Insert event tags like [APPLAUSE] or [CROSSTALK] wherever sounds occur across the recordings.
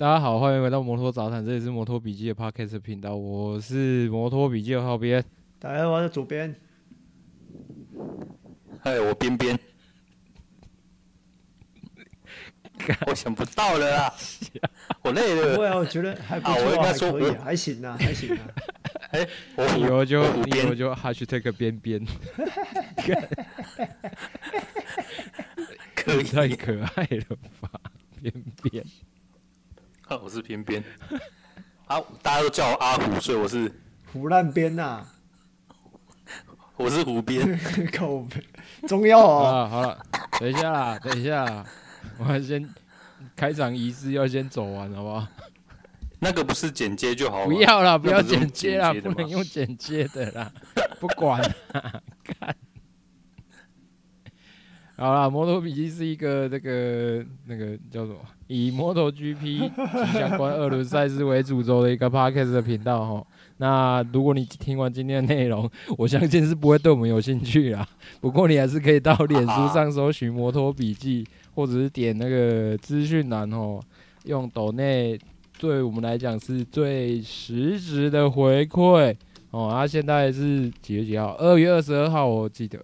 大家好，欢迎回到摩托杂谈，这里是摩托笔记的 Podcast 频道，我是摩托笔记的浩编。大家好，我是主编。嗨，我边边。我想不到了啦，我累了。不会啊，我觉得还不错，啊，还可以，还行啊，还行啊。[LAUGHS] 哎，我以后就以后就 hashtag 边边。[LAUGHS] 可以太可爱了吧，边边。我是边边，啊，大家都叫我阿虎，所以我是胡烂边呐。我是胡边，[LAUGHS] 口中药啊。好了，等一下啦，等一下啦，我还先开场仪式要先走完，好不好？那个不是剪接就好了。不要啦，不要剪接啦，不能用剪接的啦，不管啦，看。好啦，摩托笔记是一个那个那个叫什么，以摩托 GP 及相关二轮赛事为主轴的一个 Podcast 的频道哈。那如果你听完今天的内容，我相信是不会对我们有兴趣啦。[LAUGHS] 不过你还是可以到脸书上搜寻摩托笔记，或者是点那个资讯栏哦，用抖内对我们来讲是最实质的回馈哦。啊，现在是几月几号？二月二十二号，我记得。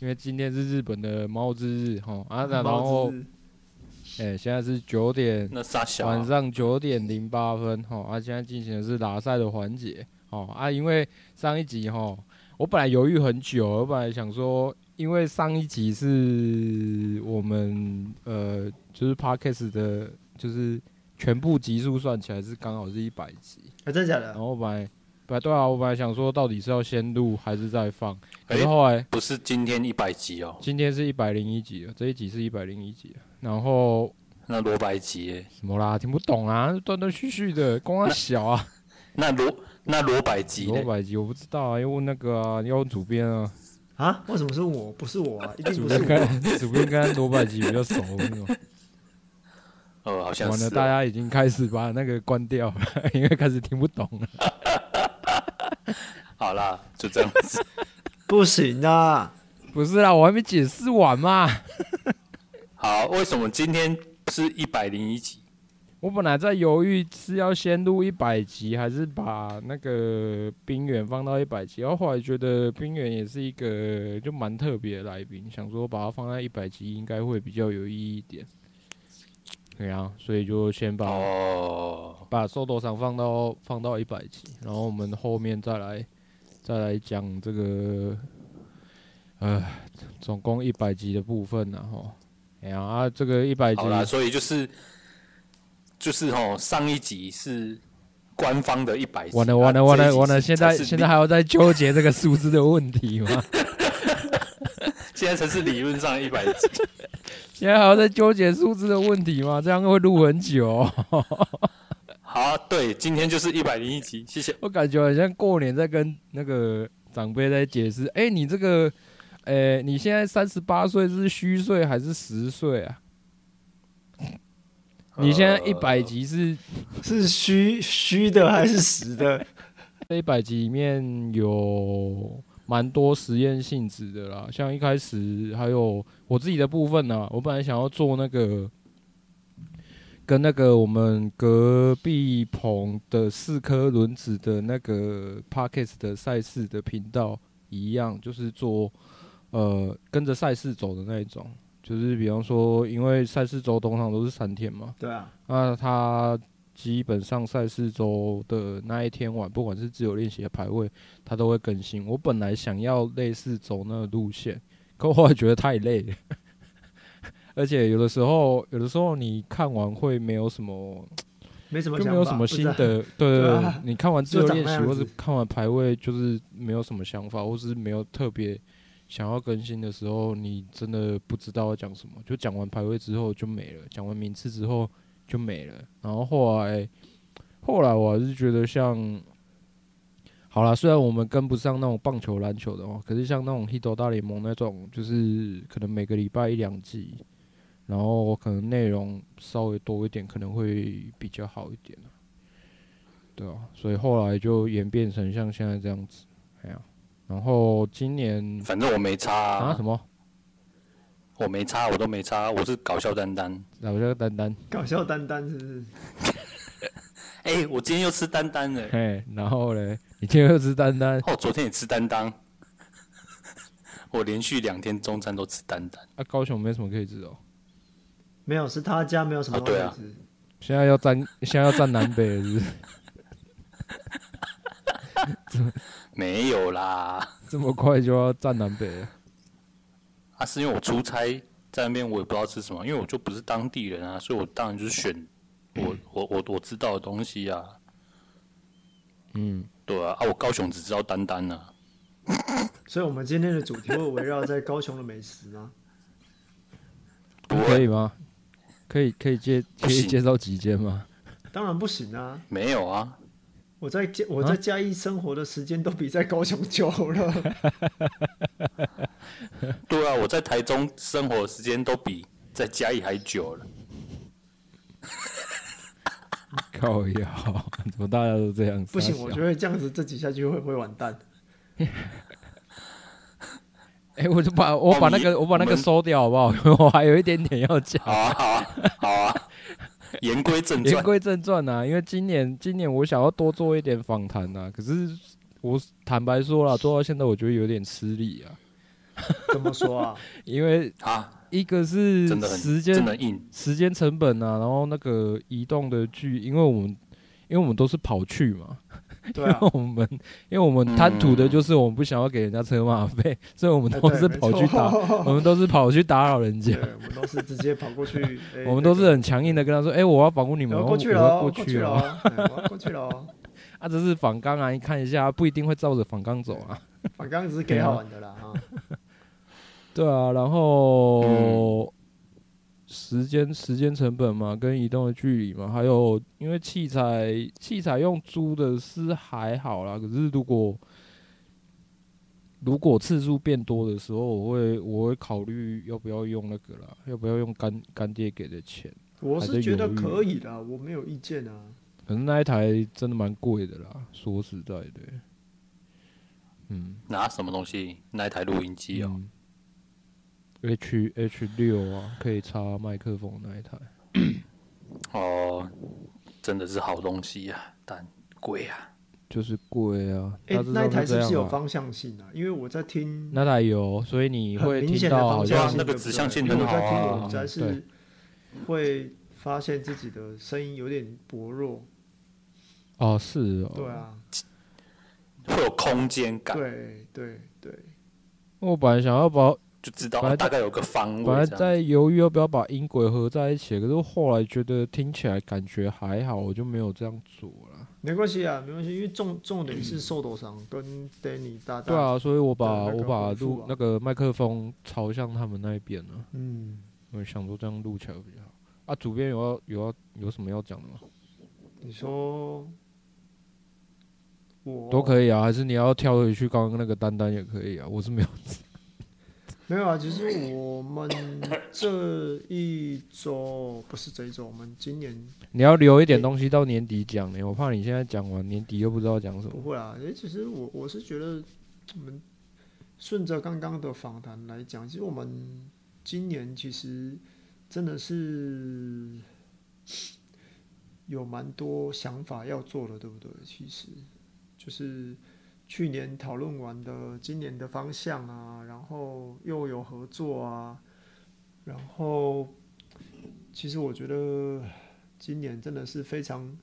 因为今天是日本的猫之日，哈啊，然后，哎、欸，现在是九点，晚上九点零八分，哈啊，现在进行的是拉赛的环节，哦啊，因为上一集哈，我本来犹豫很久，我本来想说，因为上一集是我们呃，就是 Podcast 的，就是全部集数算起来是刚好是一百集，啊，真的假的？然后我本来。对啊，我本来想说，到底是要先录还是再放？可是后来、欸、不是今天一百集哦，今天是一百零一集了，这一集是一百零一集。然后那罗百吉什么啦？听不懂啊，断断续续的，光小啊。那罗那罗百吉，罗百吉我不知道啊，要问那个啊，要问主编啊。啊？为什么是我？不是我啊？[LAUGHS] 一定不是我。主编跟罗百吉比较熟，那种。[LAUGHS] 哦，好像是、哦。完了，大家已经开始把那个关掉了，[LAUGHS] 因为开始听不懂了。好啦，就这样子，不行啊！不是啦，我还没解释完嘛。好，为什么今天是一百零一集？我本来在犹豫是要先录一百集，还是把那个冰原放到一百集。然后后来觉得冰原也是一个就蛮特别的来宾，想说把它放在一百集应该会比较有意义一点。对啊，所以就先把、oh. 把受多上放到放到一百集，然后我们后面再来再来讲这个呃总共一百集的部分，然后哎呀啊这个一百集，好啦，所以就是就是哦上一集是官方的一百集，完了完了完了完了，现在现在还要再纠结这个数字的问题吗？[LAUGHS] 现在才是理论上一百集。[LAUGHS] 现在还要在纠结数字的问题吗？这样会录很久哦。[LAUGHS] 好啊，对，今天就是一百零一集，谢谢。我感觉好像过年在跟那个长辈在解释，哎，你这个，哎，你现在三十八岁是虚岁还是实岁啊？[LAUGHS] 你现在一百级是是虚虚的还是实的？[LAUGHS] 这一百级里面有。蛮多实验性质的啦，像一开始还有我自己的部分呢、啊，我本来想要做那个跟那个我们隔壁棚的四颗轮子的那个 Podcast 的赛事的频道一样，就是做呃跟着赛事走的那一种，就是比方说，因为赛事周通常都是三天嘛，对啊，那他。基本上赛事周的那一天晚，不管是自由练习的排位，他都会更新。我本来想要类似走那个路线，可我后来觉得太累了，[LAUGHS] 而且有的时候，有的时候你看完会没有什么，没什么就没有什么心得。[LAUGHS] 对对对，你看完自由练习或者看完排位，就是没有什么想法，或是没有特别想要更新的时候，你真的不知道要讲什么。就讲完排位之后就没了，讲完名次之后。就没了。然后后来后来我还是觉得像，好啦，虽然我们跟不上那种棒球、篮球的哦，可是像那种 h i t 大联盟那种，就是可能每个礼拜一两季，然后可能内容稍微多一点，可能会比较好一点。对啊，所以后来就演变成像现在这样子，哎呀，然后今年反正我没差啊，啊什么？我没差，我都没差，我是搞笑丹丹，搞笑丹丹，搞笑丹丹是不是？[LAUGHS] 哎、欸，我今天又吃丹丹了，哎，然后嘞，你今天又吃丹丹？哦，昨天也吃丹丹，[LAUGHS] 我连续两天中餐都吃丹丹。啊，高雄没什么可以吃哦，没有，是他家没有什么可以吃。啊啊、现在要站，现在要站南北了是不是？[LAUGHS] 没有啦，这么快就要站南北了？啊，是因为我出差在那边，我也不知道吃什么，因为我就不是当地人啊，所以我当然就是选我我我我知道的东西啊。嗯，对啊，啊，我高雄只知道丹丹啊。所以，我们今天的主题会围绕在高雄的美食吗？可以吗？可以可以介可以介绍几间吗？[LAUGHS] 当然不行啊！没有啊。我在嘉我在嘉义生活的时间都比在高雄久了。[LAUGHS] 对啊，我在台中生活的时间都比在嘉义还久了。[LAUGHS] 靠呀，怎么大家都这样子？不行，我觉得这样子这几下去会不会完蛋？[LAUGHS] 哎、欸，我就把我把那个、哦、我把那个收掉好不好？我还有一点点要讲。好啊，好啊，好啊。[LAUGHS] 言归正传，言归正传啊！因为今年，今年我想要多做一点访谈啊。可是我坦白说了，[LAUGHS] 做到现在我觉得有点吃力啊。怎么说啊？[LAUGHS] 因为啊，一个是时间时间成本啊，然后那个移动的距，因为我们因为我们都是跑去嘛。[LAUGHS] 对啊，因为我们因为我们贪图的就是我们不想要给人家车马费，嗯、[LAUGHS] 所以我们都是跑去打，我们都是跑去打扰人家。我们都是直接跑过去，欸、[LAUGHS] 我们都是很强硬的跟他说：“哎、欸，我要保护你们，我要过去了，过去了，我要过去了。”啊，这是访纲啊，你看一下，不一定会照着访纲走啊。访纲只是给好玩的啦，哈。对啊，然后。嗯时间时间成本嘛，跟移动的距离嘛，还有因为器材器材用租的是还好啦，可是如果如果次数变多的时候，我会我会考虑要不要用那个啦，要不要用干干爹给的钱？我是觉得可以的，我没有意见啊。可是那一台真的蛮贵的啦，说实在的。嗯，拿什么东西？那一台录音机哦。嗯 H H 六啊，可以插麦克风那一台。哦，真的是好东西呀，但贵啊，就是贵啊。哎、欸，那一台是不是有方向性啊？因为我在听那台有，所以你会听到好像那个指向性很好啊。我是会发现自己的声音有点薄弱。哦，是哦。对啊，会有空间感。对对对。我本来想要把。就知道大概有个方位。本来在犹豫要不要把音轨合在一起，可是后来觉得听起来感觉还好，我就没有这样做了。没关系啊，没关系，因为重重点是受斗上跟 Danny 大大。对啊，所以我把我把录那个麦克风朝向他们那一边了。嗯，我想说这样录起来比较好。啊，主编有要有要有什么要讲的吗？你说我都可以啊，还是你要跳回去刚刚那个丹丹也可以啊，我是没有。没有啊，其实我们这一周不是这一周，我们今年你要留一点东西到年底讲呢，我怕你现在讲完年底又不知道讲什么。不会啊，诶，其实我我是觉得，我们顺着刚刚的访谈来讲，其实我们今年其实真的是有蛮多想法要做的，对不对？其实就是。去年讨论完的今年的方向啊，然后又有合作啊，然后其实我觉得今年真的是非常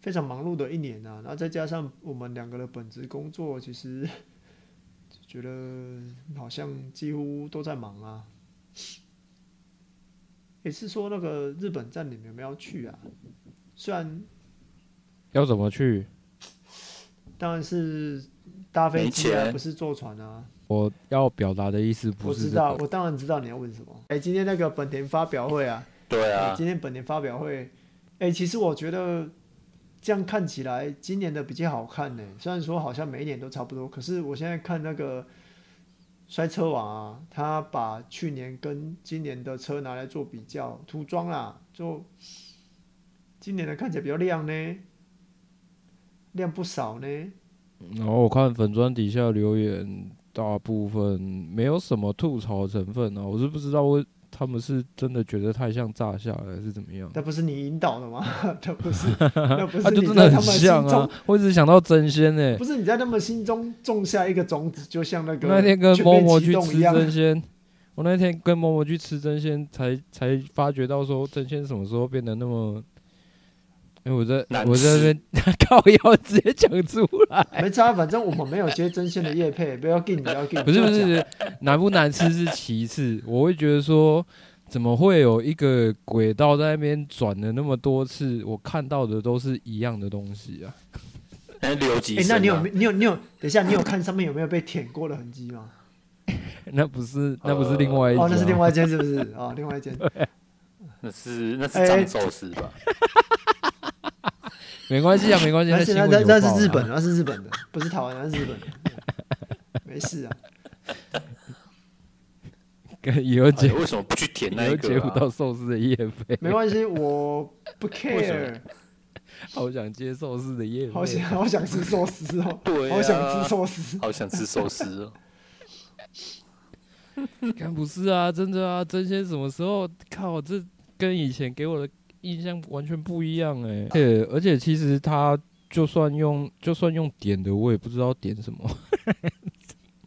非常忙碌的一年啊。然后再加上我们两个的本职工作，其实觉得好像几乎都在忙啊。也是说那个日本站你们有没有去啊？虽然要怎么去？当然是。搭飞机啊，不是坐船啊！我要表达的意思不是、这个。我知道，我当然知道你要问什么。哎、欸，今天那个本田发表会啊，对啊，今天本田发表会哎，其实我觉得这样看起来今年的比较好看呢。虽然说好像每一年都差不多，可是我现在看那个摔车王啊，他把去年跟今年的车拿来做比较，涂装啦，就今年的看起来比较亮呢，亮不少呢。然后我看粉砖底下留言，大部分没有什么吐槽成分啊，我是不知道为。他们是真的觉得太像炸下来，还是怎么样？那不是你引导的吗？[LAUGHS] [LAUGHS] 那不是，那不是你真的很像啊！我一直想到真仙呢，不是你在他们心中种下一个种子，就像那个那天跟默默去吃真仙，我那天跟默默去吃真仙，才才发觉到说真仙什么时候变得那么。因为我在我在那边 [LAUGHS] 靠腰直接讲出来，没差，反正我们没有接真心的叶配，不要给你不要给。不是不是，难不难吃是其次，我会觉得说，怎么会有一个轨道在那边转了那么多次，我看到的都是一样的东西啊？哎，留级。哎，那你有你有你有，等一下，你有看上面有没有被舔过的痕迹吗？[LAUGHS] 那不是那不是另外一间哦，那是另外一间是不是？哦，另外一间。[LAUGHS] 那是那是藏寿司吧？没关系啊，没关系。那那那是日本，那是日本的，不是台湾，那是日本的。[LAUGHS] 没事啊。[LAUGHS] 跟以后接为什么不去填那个？接不到寿司的叶飞。没关系，我不 care。[LAUGHS] 好想接寿司的业费。好想好想吃寿司哦。对，好想吃寿司。好想吃寿司哦。看不是啊，真的啊，争鲜什么时候？靠，这跟以前给我的。印象完全不一样哎、欸，对，而且其实他就算用就算用点的，我也不知道点什么。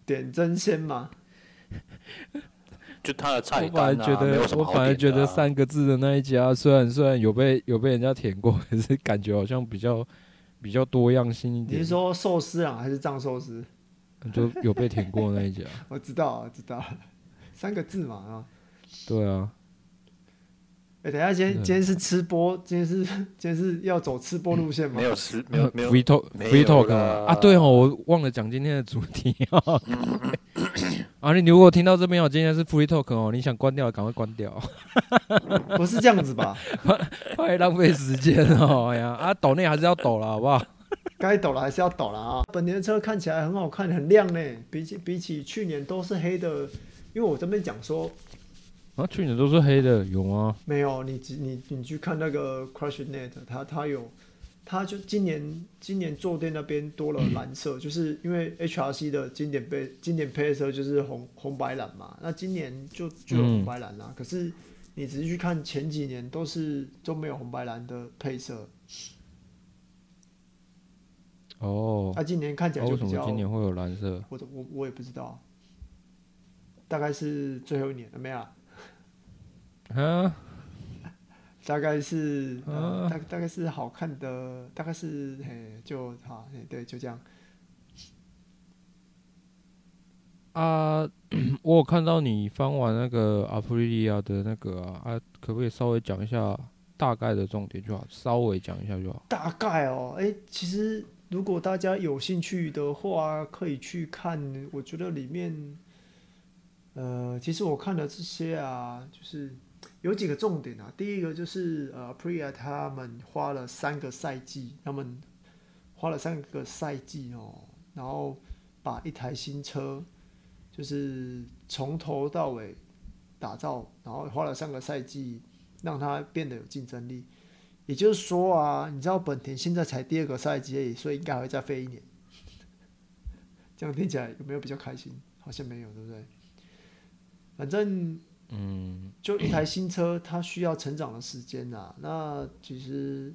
点真鲜吗？[LAUGHS] 就他的菜单、啊、我反而觉得，啊、我反而觉得三个字的那一家，虽然虽然有被有被人家舔过，[LAUGHS] 可是感觉好像比较比较多样性一点。你是说寿司啊，还是藏寿司？就有被舔过那一家。[LAUGHS] 我知道，我知道，三个字嘛啊。对啊。哎、欸，等一下，今天今天是吃播，今天是今天是要走吃播路线吗？没有吃，没有没有。Free talk，Free talk 啊！对哦，我忘了讲今天的主题哦。[COUGHS] 啊，你如果听到这边，我今天是 Free talk 哦，你想关掉，赶快关掉。[LAUGHS] 不是这样子吧？[LAUGHS] 太浪费时间哦！哎呀，啊，抖内还是要抖了，好不好？[LAUGHS] 该抖了还是要抖了啊！本田的车看起来很好看，很亮呢，比起比起去年都是黑的，因为我这边讲说。啊，去年都是黑的，有吗？没有，你你你去看那个 CrashedNet，它它有，它就今年今年坐垫那边多了蓝色，嗯、就是因为 HRC 的经典配经典配色就是红红白蓝嘛，那今年就就有红白蓝啦。嗯、可是你仔细去看前几年都是都没有红白蓝的配色。哦，那、啊、今年看起来就比较，今年会有蓝色？我我我也不知道，大概是最后一年了没有？啊，大概是，呃、大大概是好看的，大概是嘿，就好，嘿，对，就这样。啊，[CLEARS THROAT] 我有看到你翻完那个阿普利利亚的那个啊，啊，可不可以稍微讲一下大概的重点就好，稍微讲一下就好。大概哦，哎、欸，其实如果大家有兴趣的话，可以去看。我觉得里面，呃，其实我看了这些啊，就是。有几个重点啊，第一个就是呃，Aprilia 他们花了三个赛季，他们花了三个赛季哦，然后把一台新车就是从头到尾打造，然后花了三个赛季让它变得有竞争力。也就是说啊，你知道本田现在才第二个赛季，所以应该还会再飞一年。这样听起来有没有比较开心？好像没有，对不对？反正。嗯，就一台新车，它需要成长的时间呐、啊。那其实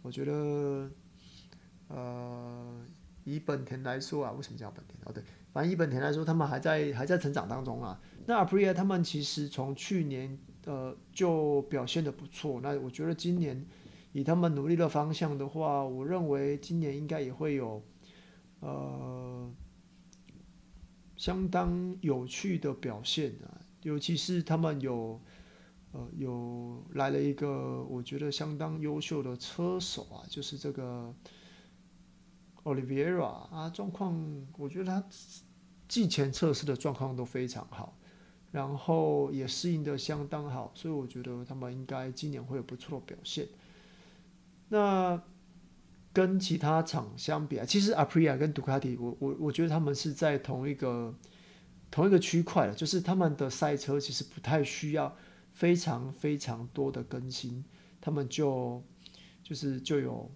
我觉得，呃，以本田来说啊，为什么叫本田？哦，对，反正以本田来说，他们还在还在成长当中啊。那 Aprilia 他们其实从去年呃就表现的不错。那我觉得今年以他们努力的方向的话，我认为今年应该也会有呃相当有趣的表现啊。尤其是他们有，呃，有来了一个我觉得相当优秀的车手啊，就是这个，Olivera 啊，状况我觉得他季前测试的状况都非常好，然后也适应的相当好，所以我觉得他们应该今年会有不错的表现。那跟其他厂相比啊，其实 Aprilia 跟杜卡迪，我我我觉得他们是在同一个同一个区块了，就是他们的赛车其实不太需要非常非常多的更新，他们就就是就有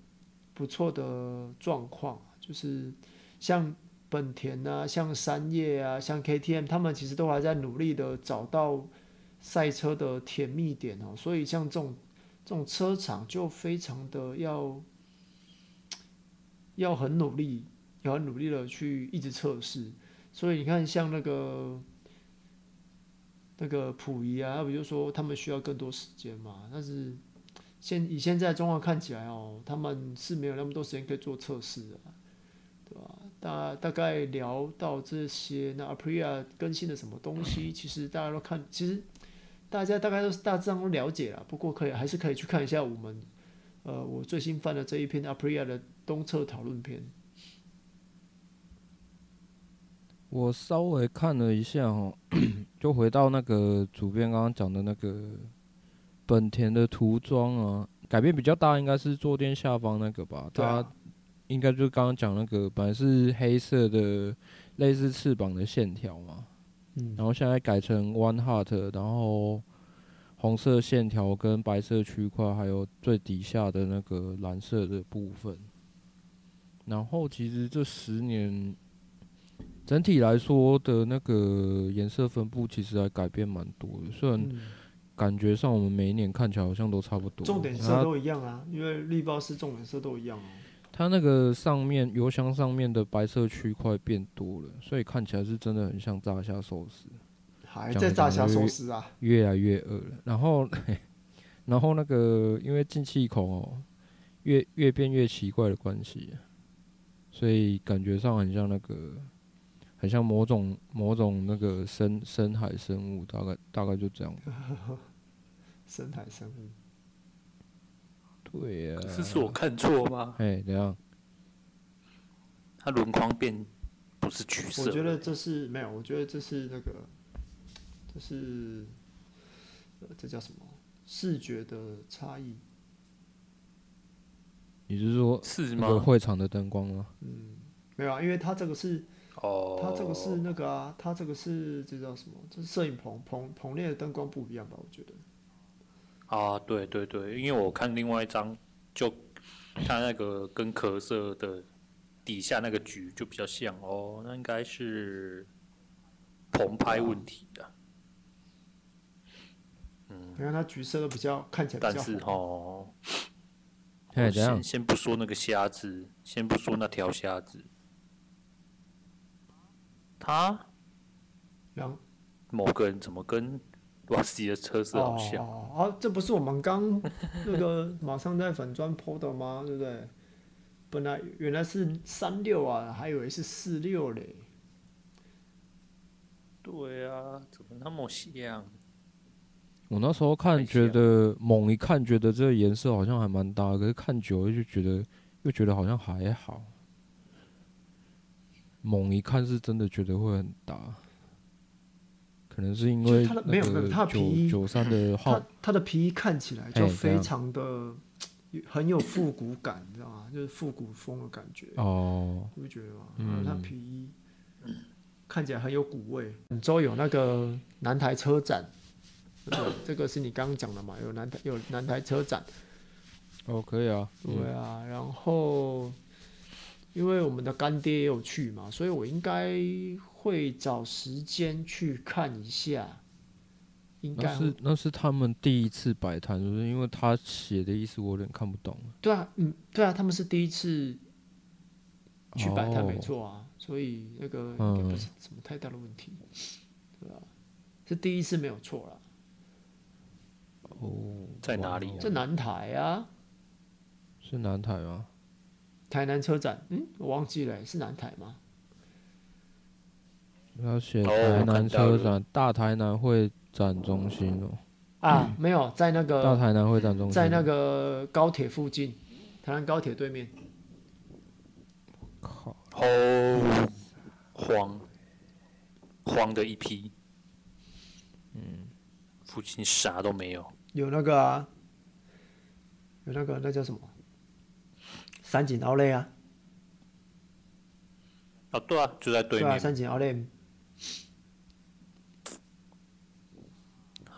不错的状况，就是像本田啊，像山叶啊，像 KTM，他们其实都还在努力的找到赛车的甜蜜点哦，所以像这种这种车厂就非常的要。要很努力，要很努力的去一直测试，所以你看，像那个那个溥仪啊，他比如说他们需要更多时间嘛，但是现以现在状况看起来哦，他们是没有那么多时间可以做测试的，对吧？大大概聊到这些，那 Aperia 更新了什么东西？其实大家都看，其实大家大概都是大致上都了解了，不过可以还是可以去看一下我们。呃，我最新翻的这一篇 Aperia 的东侧讨论篇，我稍微看了一下哦，[CLEARS THROAT] 就回到那个主编刚刚讲的那个本田的涂装啊，改变比较大，应该是坐垫下方那个吧？它应该就刚刚讲那个，本来是黑色的，类似翅膀的线条嘛，嗯，然后现在改成 One Heart，然后。红色线条跟白色区块，还有最底下的那个蓝色的部分。然后其实这十年整体来说的那个颜色分布，其实还改变蛮多的。虽然感觉上我们每一年看起来好像都差不多，重点色都一样啊，因为绿包是重点色都一样哦。它那个上面油箱上面的白色区块变多了，所以看起来是真的很像炸虾寿司。还在炸虾寿司啊，越来越饿了。然后，[LAUGHS] 然后那个因为进气孔哦，越越变越奇怪的关系，所以感觉上很像那个，很像某种某种那个深深海生物，大概大概就这样。[LAUGHS] 深海生物，对呀、啊。这是我看错吗？哎，怎样？它轮框变不是橘色？我觉得这是没有，我觉得这是那个。这是，呃，这叫什么？视觉的差异。你是说，是吗？会场的灯光吗？嗯，没有啊，因为它这个是，哦，它这个是那个啊，它这个是这叫什么？这是摄影棚棚棚内的灯光不一样吧？我觉得。啊，对对对，因为我看另外一张，就它那个跟壳色的底下那个橘就比较像哦，那应该是棚拍问题的。啊你看它橘色的比较看起来比较，但是哦，先先不说那个虾子，先不说那条虾子，他，然后某个人怎么跟瓦西的车子好像？哦，啊，这不是我们刚那个马上在粉砖 po 的吗？对不对？本来原来是三六啊，还以为是四六嘞。对啊，怎么那么像？我那时候看觉得猛一看觉得这个颜色好像还蛮搭，可是看久了就觉得又觉得好像还好。猛一看是真的觉得会很大，可能是因为它的没有它的皮衣九三的号，它的皮衣看起来就非常的很有复古感，你知道吗？就是复古风的感觉哦，你不觉得吗？嗯，它皮衣看起来很有古味。本周有那个南台车展。对，这个是你刚刚讲的嘛？有南台有南台车展，哦，可以啊，对啊。然后，因为我们的干爹也有去嘛，所以我应该会找时间去看一下。应该是那是他们第一次摆摊，就是因为他写的意思我有点看不懂。对啊，嗯，对啊，他们是第一次去摆摊，没错啊，所以那个应该不是什么太大的问题，对吧？是第一次没有错啦。哦，在哪里啊？在南台啊，是南台吗？台南车展，嗯，我忘记了，是南台吗？要写台南车展，大台南会展中心哦。啊，没有，在那个大台南会展中心，在那个高铁附近，台南高铁对面。靠，好慌，慌的一批，嗯，附近啥都没有。有那个啊，有那个那叫什么？三井奥莱啊。啊，对啊，就在对面。对啊，三井奥莱。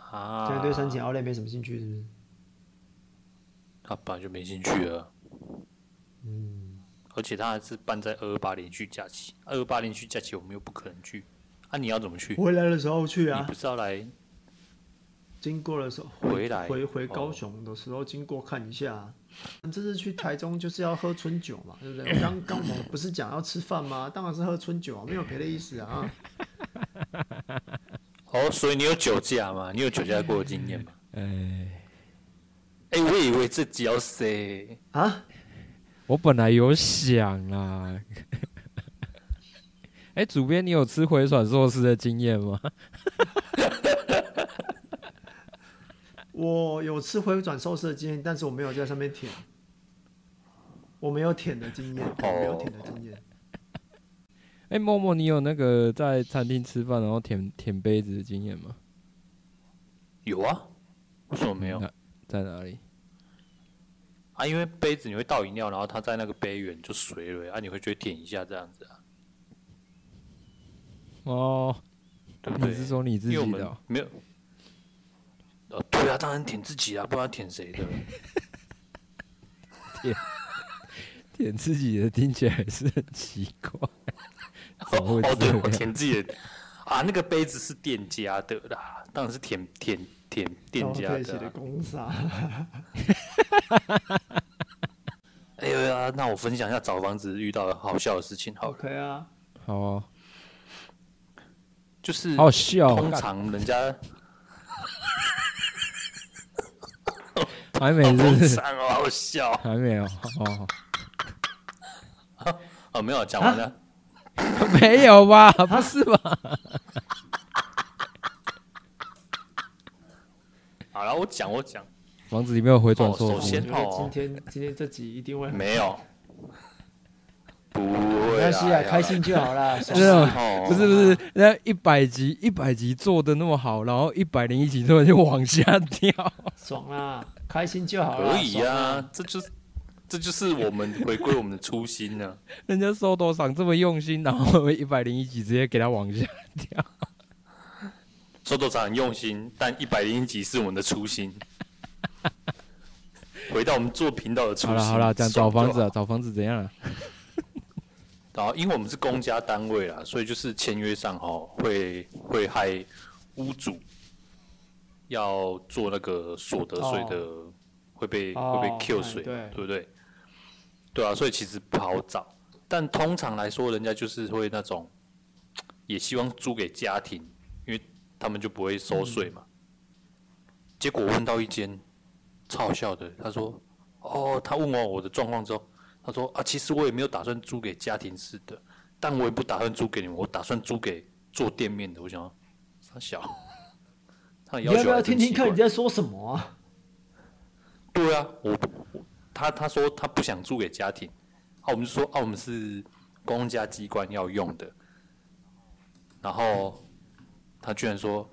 啊。现在对三井奥莱没什么兴趣，是不是？他本来就没兴趣了。嗯。而且他还是办在二二八连续假期，二二八连续假期我们又不可能去，啊，你要怎么去？回来的时候去啊。你不是要来？经过的时候回来回回高雄的时候经过看一下，啊，这次去台中就是要喝春酒嘛，对不对？刚刚我们不是讲要吃饭吗？当然是喝春酒啊，没有别的意思啊。[LAUGHS] 哦，所以你有酒驾吗？你有酒驾过的经验吗？[LAUGHS] 哎，哎，我以为自己要 say 啊，我本来有想啦。[LAUGHS] 哎，主编，你有吃回转寿司的经验吗？我有吃回转寿司的经验，但是我没有在上面舔，我没有舔的经验，我没有舔的经验。哎、欸，默默，你有那个在餐厅吃饭然后舔舔杯子的经验吗？有啊，为什么没有？在哪里？啊，因为杯子你会倒饮料，然后它在那个杯缘就水了啊，你会觉得舔一下这样子啊？哦，对不对？你是说你自己的、哦？没有。哦，对啊，当然舔自己啊，不知道舔谁的。[LAUGHS] 舔舔自己的听起来还是很奇怪。哦哦，对，我舔自己的啊，那个杯子是店家的啦，当然是舔舔舔店家的、[LAUGHS] 啊。公杀。哎呀，那我分享一下找房子遇到的好笑的事情好了。OK 啊，好啊。就是好笑，通常人家。还没是，好笑，还没有哦。哦，没有讲完了，没有吧？不是吧？好了，我讲，我讲。房子里面有回转寿司。首先，今天今天这集一定会没有，不会，没关系啊，开心就好啦。[LAUGHS] 不是不是，那一百集一百集做的那么好，然后一百零一集突然就往下掉，爽啦。开心就好了。可以呀、啊，这就是这就是我们回归我们的初心呢、啊。[LAUGHS] 人家收多少这么用心，然后一百零一集直接给他往下掉。收多少很用心，但一百零一集是我们的初心。[LAUGHS] 回到我们做频道的初心。好了好了，讲找房子啊，找房子怎样了？然后，因为我们是公家单位啦，所以就是签约上哦，会会害屋主。要做那个所得税的会被、oh. 会被 Q 税，oh, 对不对？对啊，所以其实不好找。但通常来说，人家就是会那种，也希望租给家庭，因为他们就不会收税嘛。嗯、结果问到一间超好笑的，他说：“哦，他问完我的状况之后，他说啊，其实我也没有打算租给家庭式的，但我也不打算租给你们，我打算租给做店面的。”我想说，三小。[LAUGHS] 你要不要听听看你在说什么啊？对啊，我他他说他不想租给家庭，啊，我们就说啊，我们是公家机关要用的，然后他居然说，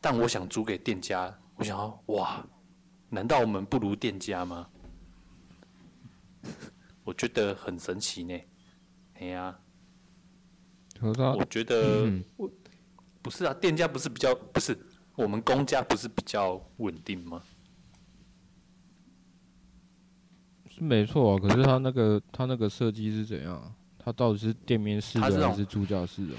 但我想租给店家，我想说哇，难道我们不如店家吗？我觉得很神奇呢，哎呀，我觉得我不是啊，店家不是比较不是。我们公家不是比较稳定吗？是没错啊，可是他那个他那个设计是怎样？他到底是店面式的还是助教式的？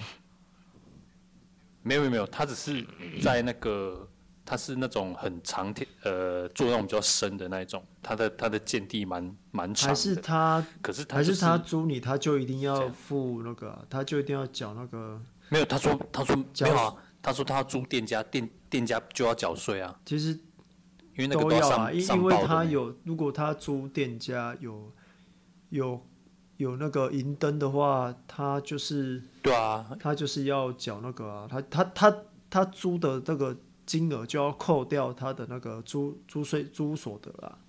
没有没有没有，他只是在那个，他是那种很长天呃，做那种比较深的那一种，他的他的见地蛮蛮长的。还是他？可是他、就是、还是他租你，他就一定要付那个，他就一定要缴那个？没有，他说他说没有啊。他说他要租店家，店店家就要缴税啊。其实因为那个都要上因因为他有，如果他租店家有有有那个银灯的话，他就是对啊，他就是要缴那个啊，他他他他租的这个金额就要扣掉他的那个租租税租所得啊。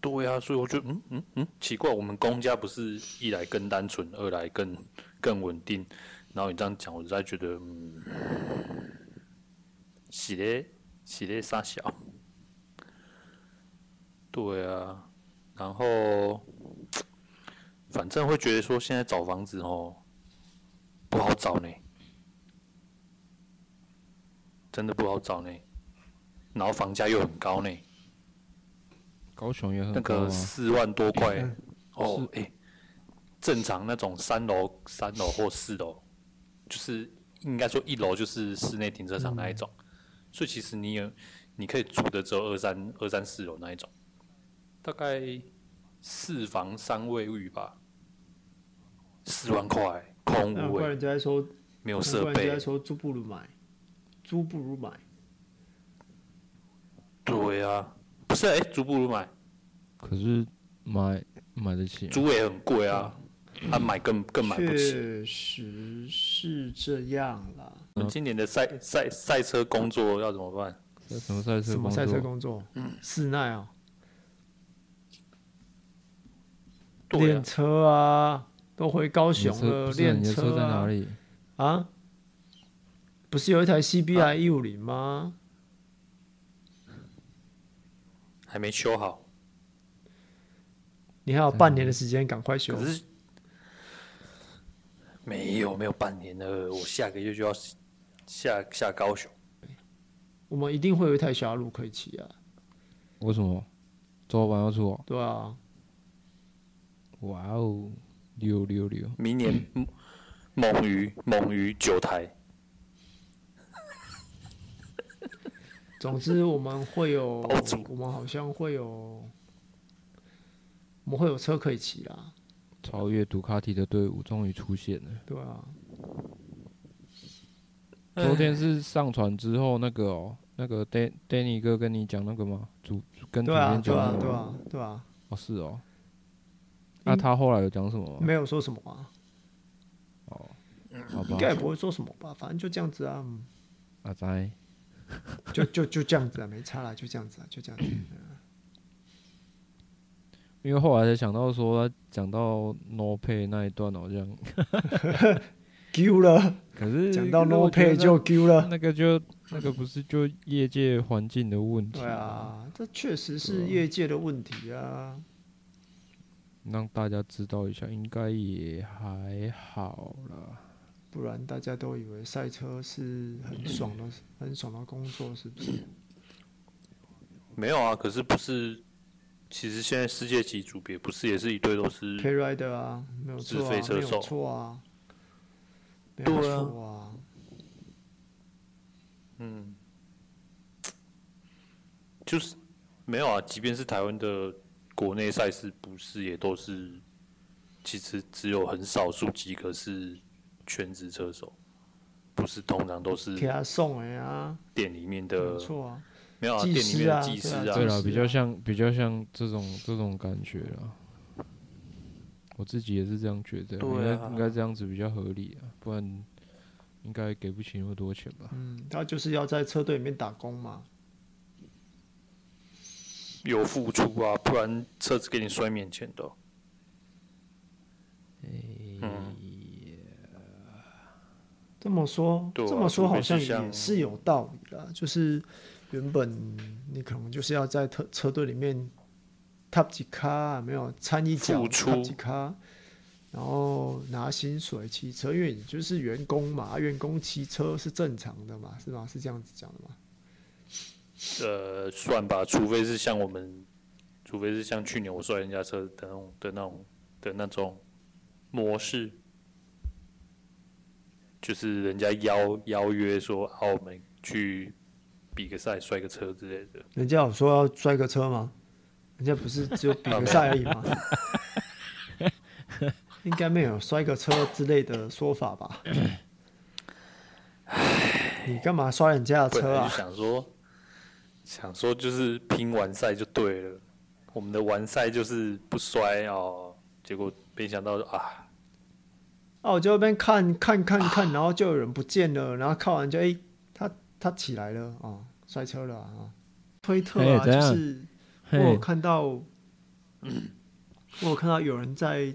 对啊，所以我觉得嗯嗯嗯奇怪，我们公家不是一来更单纯，二来更更稳定。然后你这样讲，我实在觉得，嗯，是咧，是咧，傻小，对啊。然后反正会觉得说现在找房子哦不好找呢，真的不好找呢，然后房价又很高呢，高雄也很那高啊。个四万多块嗯哦，哎、正常那种三楼、三楼或四楼，就是应该说一楼就是室内停车场那一种，所以其实你有你可以住的只有二三二三四楼那一种，大概四房三卫浴吧，四万块空难怪屋哎、人家在说，没有设备。说租不如买，租不如买。对啊，不是哎、租不如买，可是买买得起啊，租也很贵啊，他、买更更买不起。确实是这样啦。我们今年的赛赛赛车工作要怎么办？什么赛车工什么赛车作？工作？嗯室内啊，对练啊，车啊，都回高雄了，练车在哪啊。里？啊？不是有一台 CBI 一五零吗？还没修好。你还有半年的时间，赶快修可。是没有没有半年了，我下个月就要下下高雄。我们一定会有一台小路可以骑啊，为什么？周老板要出哦？对啊，哇哦，六六六！明年 [CLEARS THROAT] 猛猛鱼猛鱼九台，总之我们会有，[LAUGHS] 我们好像会有，我们会有车可以骑啦，超越杜卡迪的队伍终于出现了。对啊，昨天是上传之后，那个哦，那个 Dan Danny 哥跟你讲那个吗？主跟主编讲对啊，对啊，对啊，哦，是哦。那他后来有讲什么吗？没有说什么啊，哦，好吧应。该也不会说什么吧，反正就这样子啊，嗯阿仔，[LAUGHS] 就就就这样子啊，没差了，就这样子啊，就这样子。[COUGHS] 因为后来才想到说，他讲到 No Pay 那一段好像，[LAUGHS] 丢了，可是讲到 no pay 就丢了。那个就那个不是就业界环境的问题？对，啊，这确实是业界的问题啊。让大家知道一下，应该也还好啦。不然大家都以为赛车是很爽的、很爽的工作，是不是？没有啊。可是不是，其实现在世界级组别不是也是一堆都是 K rider 啊，没有错自啊，没有费车手错啊，没有对啊错啊。嗯，就是没有啊。即便是台湾的国内赛事，不是也都是，其实只有很少数几个是全职车手，不是通常都是给他送的啊，店里面的没错啊。没有啊，技店里面的技师啊对啊比较像比较像这种这种感觉啦。我自己也是这样觉得，应该应该这样子比较合理啊，不然应该给不起那么多钱吧？嗯，他就是要在车队里面打工嘛。有付出啊，不然车子给你摔面钱的哦。这么说，啊这么说好像也是有道理啦。就是原本你可能就是要在车车队里面 top 几咖，没有参一脚 top 几咖，然后拿薪水骑车，因为你就是员工嘛，员工骑车是正常的嘛，是吗？是这样子讲的吗？呃，算吧，除非是像我们，除非是像去年我摔人家车的那种的那种的那种模式，就是人家邀邀约说，啊，我们去比个赛，摔个车之类的。人家有说要摔个车吗？人家不是只有比个赛而已吗？[LAUGHS] 应该没有摔个车之类的说法吧？你干嘛摔人家的车啊？想说，想说就是拼完赛就对了。我们的完赛就是不摔哦，结果没想到啊，啊，我就在那边看看看看，然后就有人不见了，然后看完就哎、他他起来了啊，摔车了啊。推特啊，就是我有，看到，我有看到有人在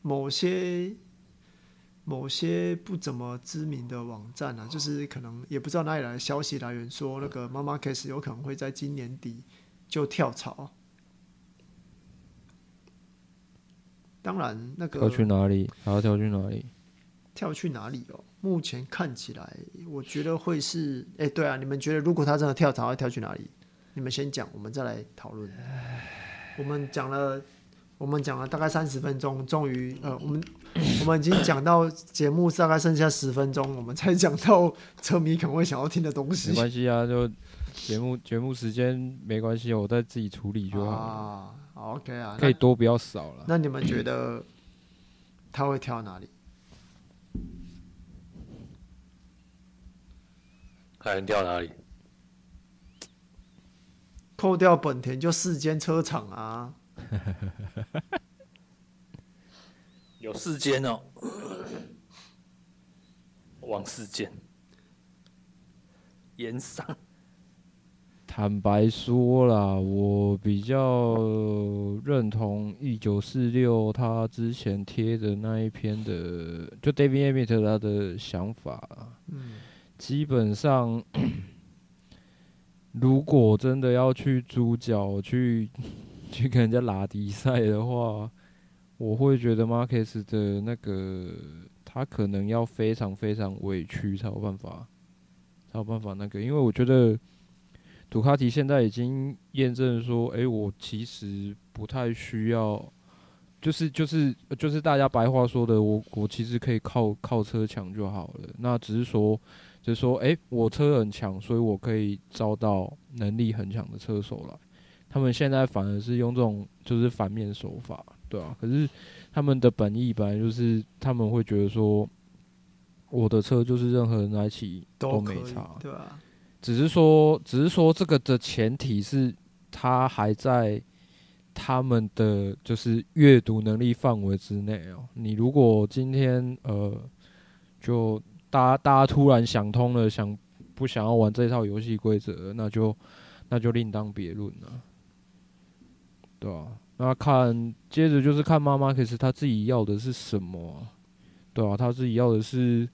某些某些不怎么知名的网站啊，就是可能也不知道哪里来的消息来源说，那个妈妈 case 有可能会在今年底就跳槽。当然那个跳去哪里？还要跳去哪里？跳去哪里哦？目前看起来，我觉得会是，哎、欸，对啊，你们觉得如果他真的跳槽，要跳去哪里？你们先讲，我们再来讨论。我们讲了，我们讲了大概三十分钟，终于，呃，我们 [COUGHS] 我们已经讲到节目大概剩下十分钟，我们才讲到车迷可能会想要听的东西。没关系啊，就节目节目时间没关系，我再自己处理就好。啊，OK 啊，可以多不要少了。那你们觉得他会跳哪里？还能跳哪里？扣掉本田就四间车厂啊，[LAUGHS] 有四间哦，往四间延上。坦白说啦，我比较认同一九四六他之前贴的那一篇的，就 David Emmett 他的想法。嗯，基本上。如果真的要去猪脚去 [LAUGHS] 去跟人家拉迪赛的话，我会觉得 Marcus 的那个他可能要非常非常委屈才有办法，才有办法那个，因为我觉得杜卡迪现在已经验证说，哎、欸，我其实不太需要，就是就是就是大家白话说的，我我其实可以靠靠车强就好了，那只是说。就是说，哎、欸，我车很强，所以我可以招到能力很强的车手来。他们现在反而是用这种就是反面手法，对啊。可是他们的本意本来就是他们会觉得说，我的车就是任何人来骑都没差，对啊。只是说，只是说这个的前提是他还在他们的就是阅读能力范围之内哦。你如果今天呃就。大家大家突然想通了，想不想要玩这套游戏规则，那就那就另当别论了，对啊，那看接着就是看妈妈，可是他自己要的是什么？对啊，他自己要的是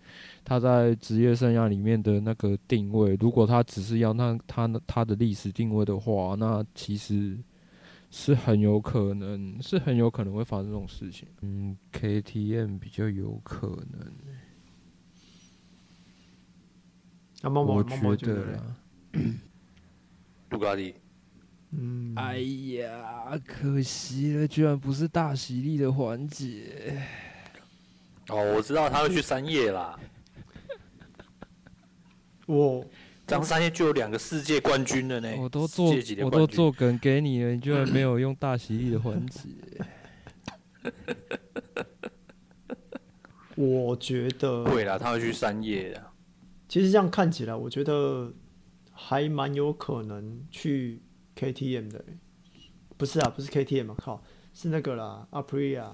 他在职业生涯里面的那个定位。如果他只是要那他他的历史定位的话，那其实是很有可能，是很有可能会发生这种事情。嗯，KTM 比较有可能。啊、摸摸我觉得，[COUGHS] 杜卡迪，嗯，哎呀，可惜了，居然不是大喜利的环节。哦，我知道他会去三叶啦。我张三叶就有两个世界冠军了呢。我都做，我都做梗给你了，你居然没有用大喜力的环节。[LAUGHS] 我觉得会啦，他会去三叶的。其实这样看起来，我觉得还蛮有可能去 KTM 的，不是啊，不是 KTM 啊，靠，是那个啦，Aprilia，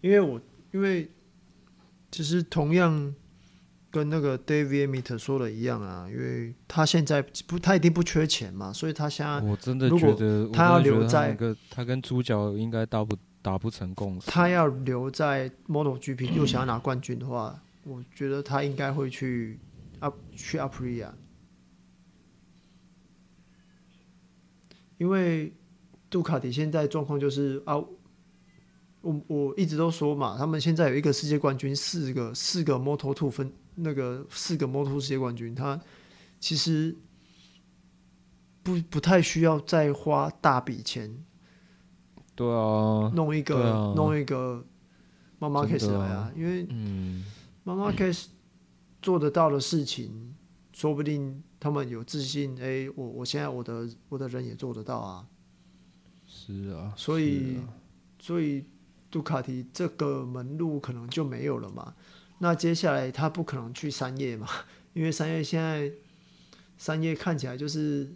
因为我因为其实同样跟那个 David Emmett 说的一样啊，因为他现在不，他一定不缺钱嘛，所以他现在我真的觉得他要留在个他跟主角应该达不达不成共识，他要留在 MotoGP [CLEARS THROAT] 又想要拿冠军的话，我觉得他应该会去。啊，去阿普利亚，因为杜卡迪现在状况就是啊，我我一直都说嘛，他们现在有一个世界冠军，四个四个 Moto Two 分那个四个 Moto2 世界冠军，他其实不不太需要再花大笔钱，对啊，弄一个、啊、弄一个妈妈 case 来啊，因为嗯，妈妈 case。做得到的事情，说不定他们有自信。哎、欸，我我现在我的我的人也做得到啊。是啊，所以、啊、所以杜卡迪这个门路可能就没有了嘛。那接下来他不可能去三叶嘛，[LAUGHS] 因为三叶现在三叶看起来就是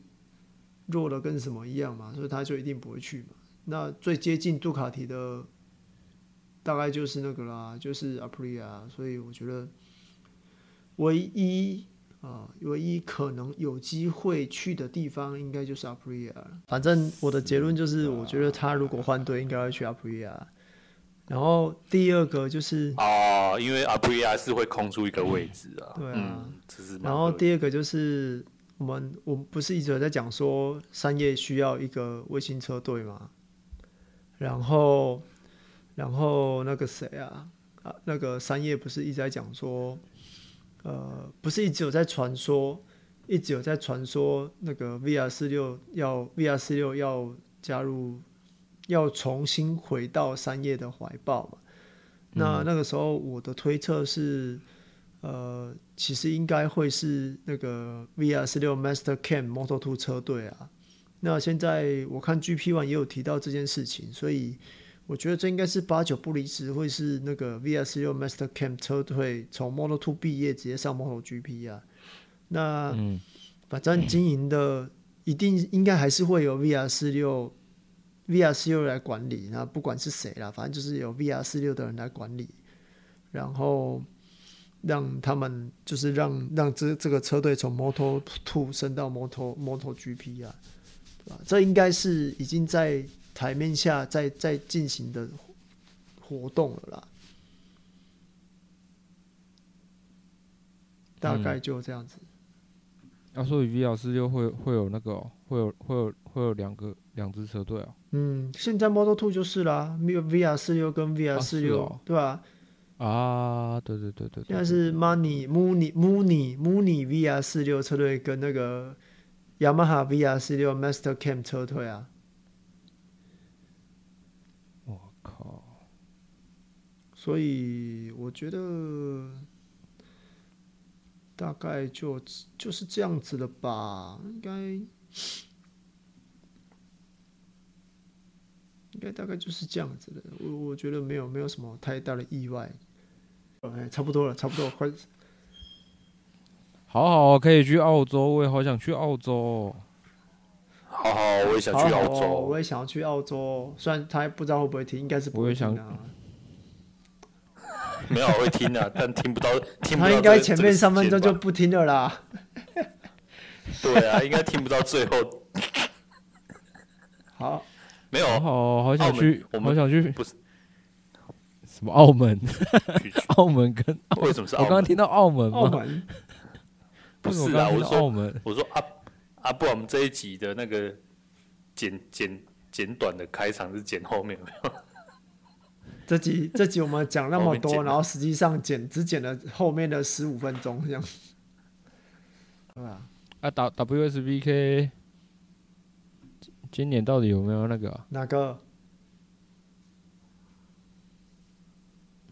弱的跟什么一样嘛，所以他就一定不会去嘛。那最接近杜卡迪的大概就是那个啦，就是 Aprilia。所以我觉得。唯一啊，唯一可能有机会去的地方，应该就是 Aprilia。反正我的结论就是，我觉得他如果换队，应该会去 Aprilia。然后第二个就是哦，因为 Aprilia 是会空出一个位置啊。对啊，嗯、然后第二个就是我们，我们不是一直在讲说三叶需要一个卫星车队吗？然后。然后那个谁啊啊，那个三叶不是一直在讲说，呃，不是一直有在传说，一直有在传说那个 VR 四六要 VR 四六要加入，要重新回到三叶的怀抱嘛。那那个时候我的推测是，呃，其实应该会是那个 VR 四六 Master Cam Moto Two 车队啊。那现在我看 GP One 也有提到这件事情，所以我觉得这应该是八九不离十，会是那个 VR46 Master Cam 车队从 Moto Two 毕业直接上 Moto GP 啊。那反正经营的一定应该还是会有 VR46 VR46 来管理，那不管是谁啦，反正就是有 VR 四六的人来管理，然后让他们就是让让这这个车队从 Moto Two 升到 Moto Moto GP 啊。这应该是已经在台面下在在进行的活动了啦，大概就这样子。要说 VR46 会会有那个、喔，会有会有会有两个两支车队啊。嗯，现在 Model Two 就是啦，没有 VR 四六跟 VR 四六、对吧？啊，对对对对，对。现在是 Money Money Money Money VR 四六车队跟那个。雅马哈 VR 四六 Master Cam 车队啊！我靠！所以我觉得大概就就是这样子了吧，应该该大概就是这样子的。我我觉得没有没有什么太大的意外。哎，差不多了，差不多快。好好，可以去澳洲，我也好想去澳洲。好好，我也想去澳洲，好好，我也想要去澳洲。虽然他不知道会不会听，应该是不会听啊。[LAUGHS] 没有会听的，但听不到，[LAUGHS] 听不到、这个。他应该前面三分钟就不听了啦。对啊，应该听不到最后。[LAUGHS] 好，没有，好好想去，我们好想去，不是什么澳门，[LAUGHS] 澳门跟 [LAUGHS] 为什么是澳门？我刚刚听到澳门吗？澳门不是啊，我说我说啊啊不，我们这一集的那个简简简短的开场是剪后面没有？[LAUGHS] 这集这集我们讲那么多，然后实际上剪只剪了后面的十五分钟这样。对啊，啊 WSBK 今年到底有没有那个、啊？哪个？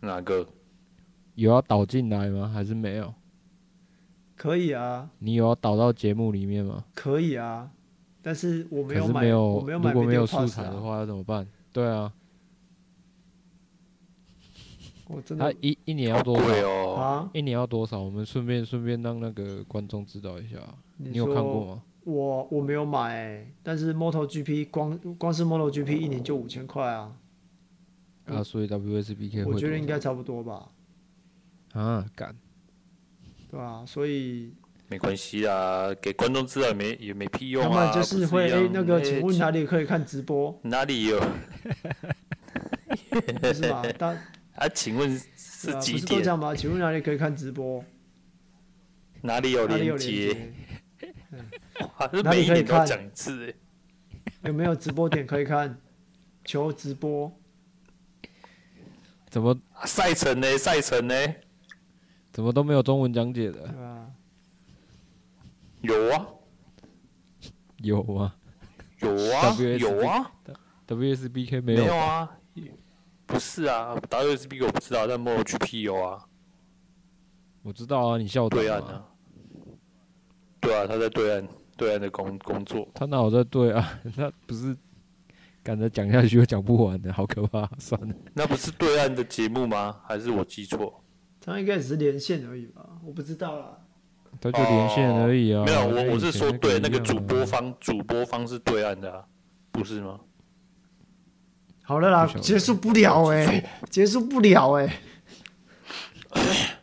哪个？有要导进来吗？还是没有？可以啊，你有要导到节目里面吗？可以啊，但是我没有买，没有我没有买、啊。如果没有素材的话，要怎么办？对啊，我真的，他一一年要多少？哦、啊？一年要多少？我们顺便顺便让那个观众知道一下。你，你有看过吗？我我没有买、欸，但是 MotoGP 光光是 MotoGP 一年就五千块啊。啊，所以 WSBK 我觉得应该差不多吧。啊，敢。对啊，所以没关系啊，给观众知道也没也没屁用啊。他们就是会是、欸、那个，请问哪里可以看直播？哪里有？不是吗？[LAUGHS] 但啊，请问是几点？不是都这样吗？请问哪里可以看直播？哪里有连接？[LAUGHS] [LAUGHS] 哪里可以看？讲一次，有没有直播点可以看？求直播。怎么赛程呢？赛程呢？怎么都没有中文讲解的？有啊，有啊，有啊，有啊。WSBK 没有？没有啊，不是啊，WSBK 我不知道，但 MotoGP 有啊。我知道啊，你笑对岸啊？对啊，他在对岸，对岸的工工作。他哪有在对岸？[LAUGHS] 那不是赶着讲下去又讲不完的，好可怕！[LAUGHS] 算了，那不是对岸的节目吗？还是我记错？他应该只是连线而已吧，我不知道啦。他就连线而已啊。没有，我我是说对，那个主播方主播方是对岸的啊，不是吗？好了啦，结束不了哎、欸，结束不了哎、欸。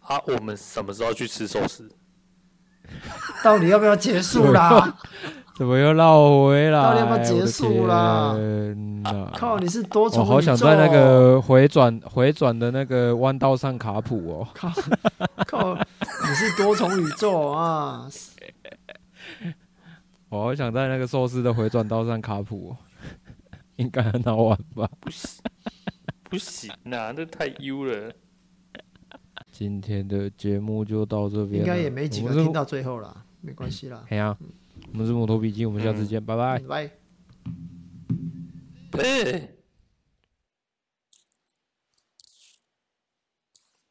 [COUGHS] 啊，我们什么时候去吃寿司？[LAUGHS] 到底要不要结束啦？[LAUGHS] 怎么又绕回来？到底要不要结束啦？靠！你是多重宇宙？我好想在那个回转回转的那个弯道上卡普哦！靠！靠！你是多重宇宙啊！[LAUGHS] 我好想在那个寿司的回转道上卡普哦，应该很好玩吧？不行。不行啊，这太优了。今天的节目就到这边，应该也没几个听到最后了，没关系啦。哎呀，我们是摩托笔记，我们下次见，拜拜，拜。欸，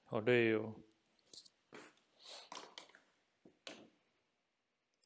好累哦。